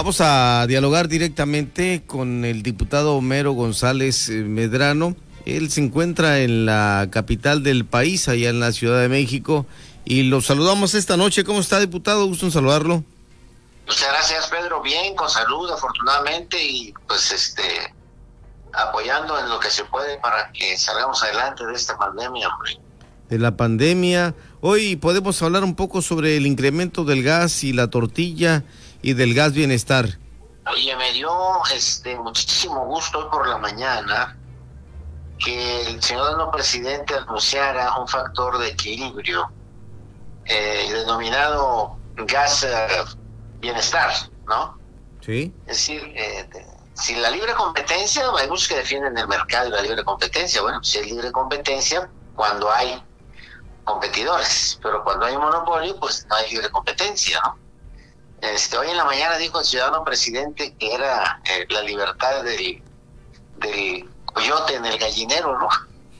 Vamos a dialogar directamente con el diputado Homero González eh, Medrano. Él se encuentra en la capital del país, allá en la Ciudad de México, y lo saludamos esta noche. ¿Cómo está, diputado? Gusto en saludarlo. Muchas gracias, Pedro. Bien, con salud, afortunadamente, y pues este apoyando en lo que se puede para que salgamos adelante de esta pandemia, De la pandemia. Hoy podemos hablar un poco sobre el incremento del gas y la tortilla y del gas bienestar. Oye, me dio este muchísimo gusto hoy por la mañana que el señor presidente anunciara un factor de equilibrio eh, denominado gas eh, bienestar, ¿no? Sí. Es decir, eh, si la libre competencia, hay muchos que defienden el mercado y la libre competencia. Bueno, si hay libre competencia cuando hay competidores, pero cuando hay monopolio, pues no hay libre competencia, ¿no? Este, hoy en la mañana dijo el ciudadano presidente que era eh, la libertad del, del coyote en el gallinero, ¿no?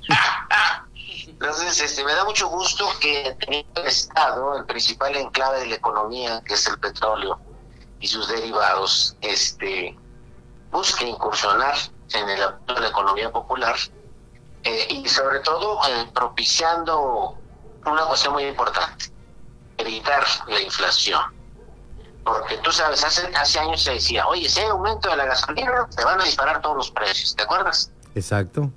Entonces, este, me da mucho gusto que el Estado, el principal enclave de la economía, que es el petróleo y sus derivados, este, busque incursionar en el de la economía popular eh, y sobre todo eh, propiciando una cuestión muy importante, evitar la inflación. Porque tú sabes, hace, hace años se decía, oye, si hay aumento de la gasolina, te van a disparar todos los precios, ¿te acuerdas? Exacto.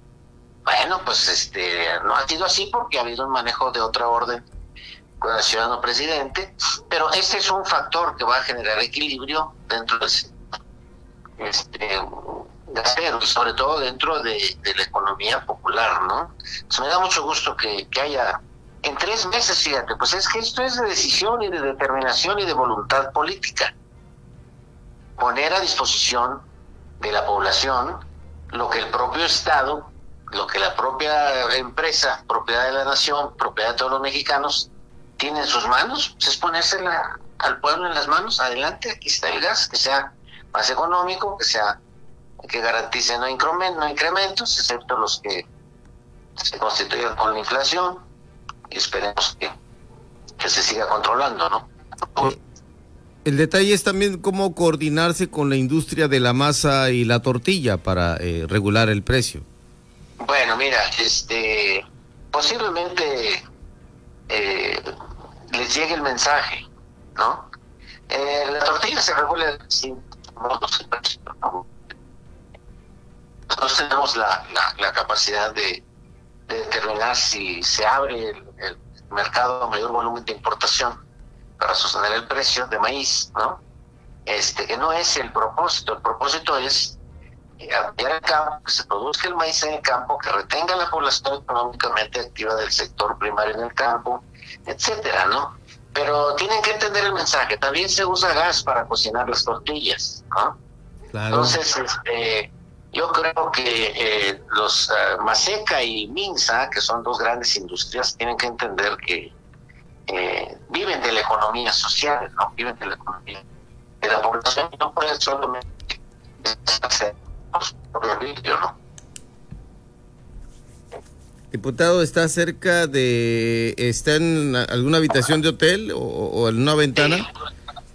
Bueno, pues este no ha sido así porque ha habido un manejo de otra orden con el ciudadano presidente, pero ese es un factor que va a generar equilibrio dentro del este, y sobre todo dentro de, la economía popular, ¿no? me da mucho gusto que, haya en tres meses, fíjate, pues es que esto es de decisión y de determinación y de voluntad política. Poner a disposición de la población lo que el propio Estado, lo que la propia empresa, propiedad de la nación, propiedad de todos los mexicanos, tiene en sus manos, pues es ponérsela al pueblo en las manos, adelante, aquí está el gas, que sea más económico, que sea que garantice no, no incrementos, excepto los que se constituyen con la inflación, y esperemos que, que se siga controlando, ¿no? Eh, el detalle es también cómo coordinarse con la industria de la masa y la tortilla para eh, regular el precio. Bueno, mira, este, posiblemente eh, les llegue el mensaje, ¿no? la tortilla se regula nosotros tenemos la, la, capacidad de, determinar si se abre el, mercado a mayor volumen de importación para sostener el precio de maíz, ¿no? Este, que no es el propósito, el propósito es ampliar el campo, que se produzca el maíz en el campo, que retenga la población económicamente activa del sector primario en el campo, etcétera, ¿no? Pero tienen que entender el mensaje. También se usa gas para cocinar las tortillas, ¿no? Entonces, este, yo creo que eh, los uh, Maseca y Minsa, que son dos grandes industrias, tienen que entender que eh, viven de la economía social, ¿no? Viven de la economía de la población y no pueden solamente hacer por el ¿no? Diputado, ¿está cerca de... ¿Está en alguna habitación de hotel o, en una ventana?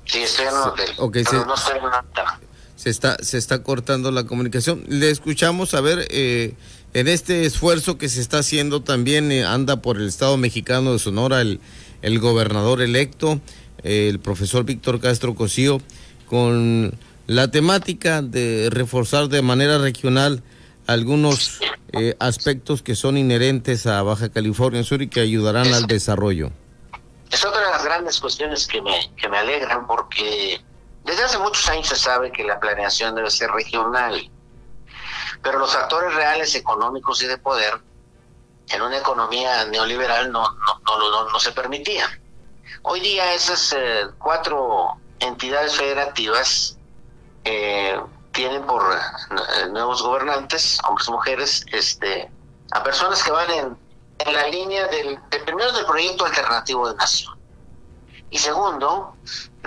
Sí, estoy en un hotel. Okay, pero no estoy en una ventana. Se está, se está cortando la comunicación. Le escuchamos, a ver, eh, en este esfuerzo que se está haciendo también eh, anda por el Estado mexicano de Sonora el, el gobernador electo, el profesor Víctor Castro Cosío, con la temática de reforzar de manera regional algunos eh, aspectos que son inherentes a Baja California Sur y que ayudarán al desarrollo. Es otra de las grandes cuestiones que me, que me alegran porque desde hace muchos años se sabe que la planeación debe ser regional, pero los actores reales económicos y de poder en una economía neoliberal no, no, no, no se permitían. Hoy día esas eh, cuatro entidades federativas eh, tienen por eh, nuevos gobernantes, hombres y mujeres, este, a personas que van en, en la línea del, primero del proyecto alternativo de nación y segundo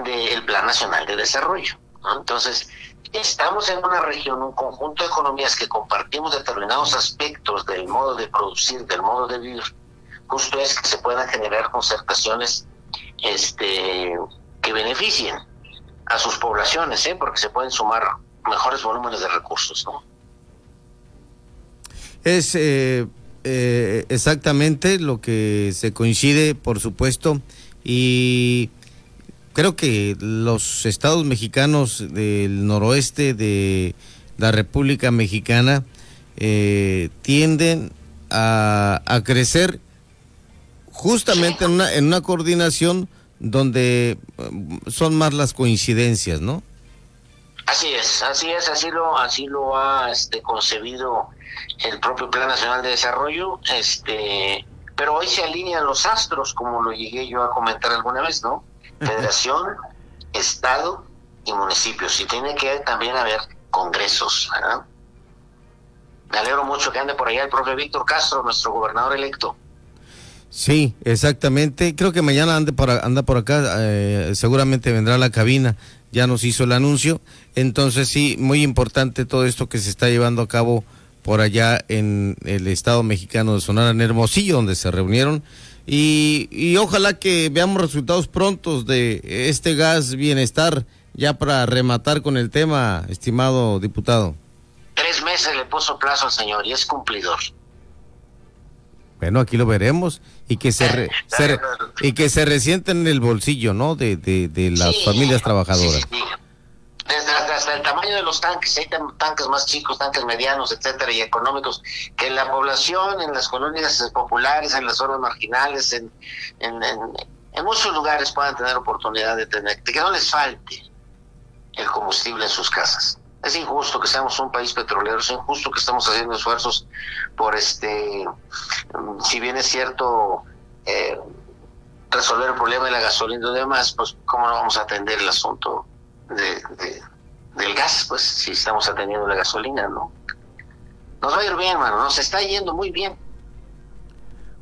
del Plan Nacional de Desarrollo. Entonces, estamos en una región, un conjunto de economías que compartimos determinados aspectos del modo de producir, del modo de vivir. Justo es que se puedan generar concertaciones este, que beneficien a sus poblaciones, ¿eh? porque se pueden sumar mejores volúmenes de recursos, ¿no? Es eh, eh, exactamente lo que se coincide, por supuesto, y creo que los estados mexicanos del noroeste de la República Mexicana eh, tienden a, a, crecer justamente en una, en una coordinación donde son más las coincidencias, ¿no? Así es, así es, así lo, así lo ha este, concebido el propio Plan Nacional de Desarrollo, este, pero hoy se alinean los astros, como lo llegué yo a comentar alguna vez, ¿no? Federación, Estado y municipios, y tiene que también haber congresos, ¿verdad? Me alegro mucho que ande por allá el propio Víctor Castro, nuestro gobernador electo. Sí, exactamente. Creo que mañana ande por, anda por acá, eh, seguramente vendrá a la cabina, ya nos hizo el anuncio. Entonces sí, muy importante todo esto que se está llevando a cabo por allá en el estado mexicano de Sonora, en Hermosillo, donde se reunieron. Y, y ojalá que veamos resultados prontos de este gas bienestar, ya para rematar con el tema, estimado diputado. Tres meses le puso plazo al señor y es cumplidor. Bueno, aquí lo veremos y que se, re, se y que se resienten en el bolsillo, ¿no? De, de, de las Sí, familias trabajadoras. sí, sí. Hasta el tamaño de los tanques, hay tan- tanques más chicos, tanques medianos, etcétera, y económicos, que la población, en las colonias populares, en las zonas marginales, en, en, muchos lugares puedan tener oportunidad de tener, de que no les falte el combustible en sus casas. Es injusto que seamos un país petrolero, es injusto que estamos haciendo esfuerzos por este, mm, si bien es cierto, eh, resolver el problema de la gasolina y demás, pues cómo no vamos a atender el asunto de- del gas, pues si estamos atendiendo la gasolina, ¿no? Nos va a ir bien, mano, nos está yendo muy bien.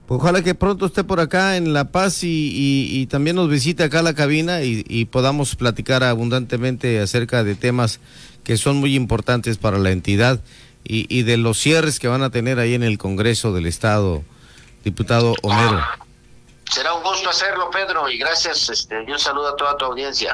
Pues ojalá que pronto esté por acá en La Paz y, y- y también nos visite acá a la cabina y, y podamos platicar abundantemente acerca de temas que son muy importantes para la entidad y, y de los cierres que van a tener ahí en el Congreso del Estado, diputado Homero. Será un gusto hacerlo, Pedro, y gracias, este, y un saludo a toda tu audiencia.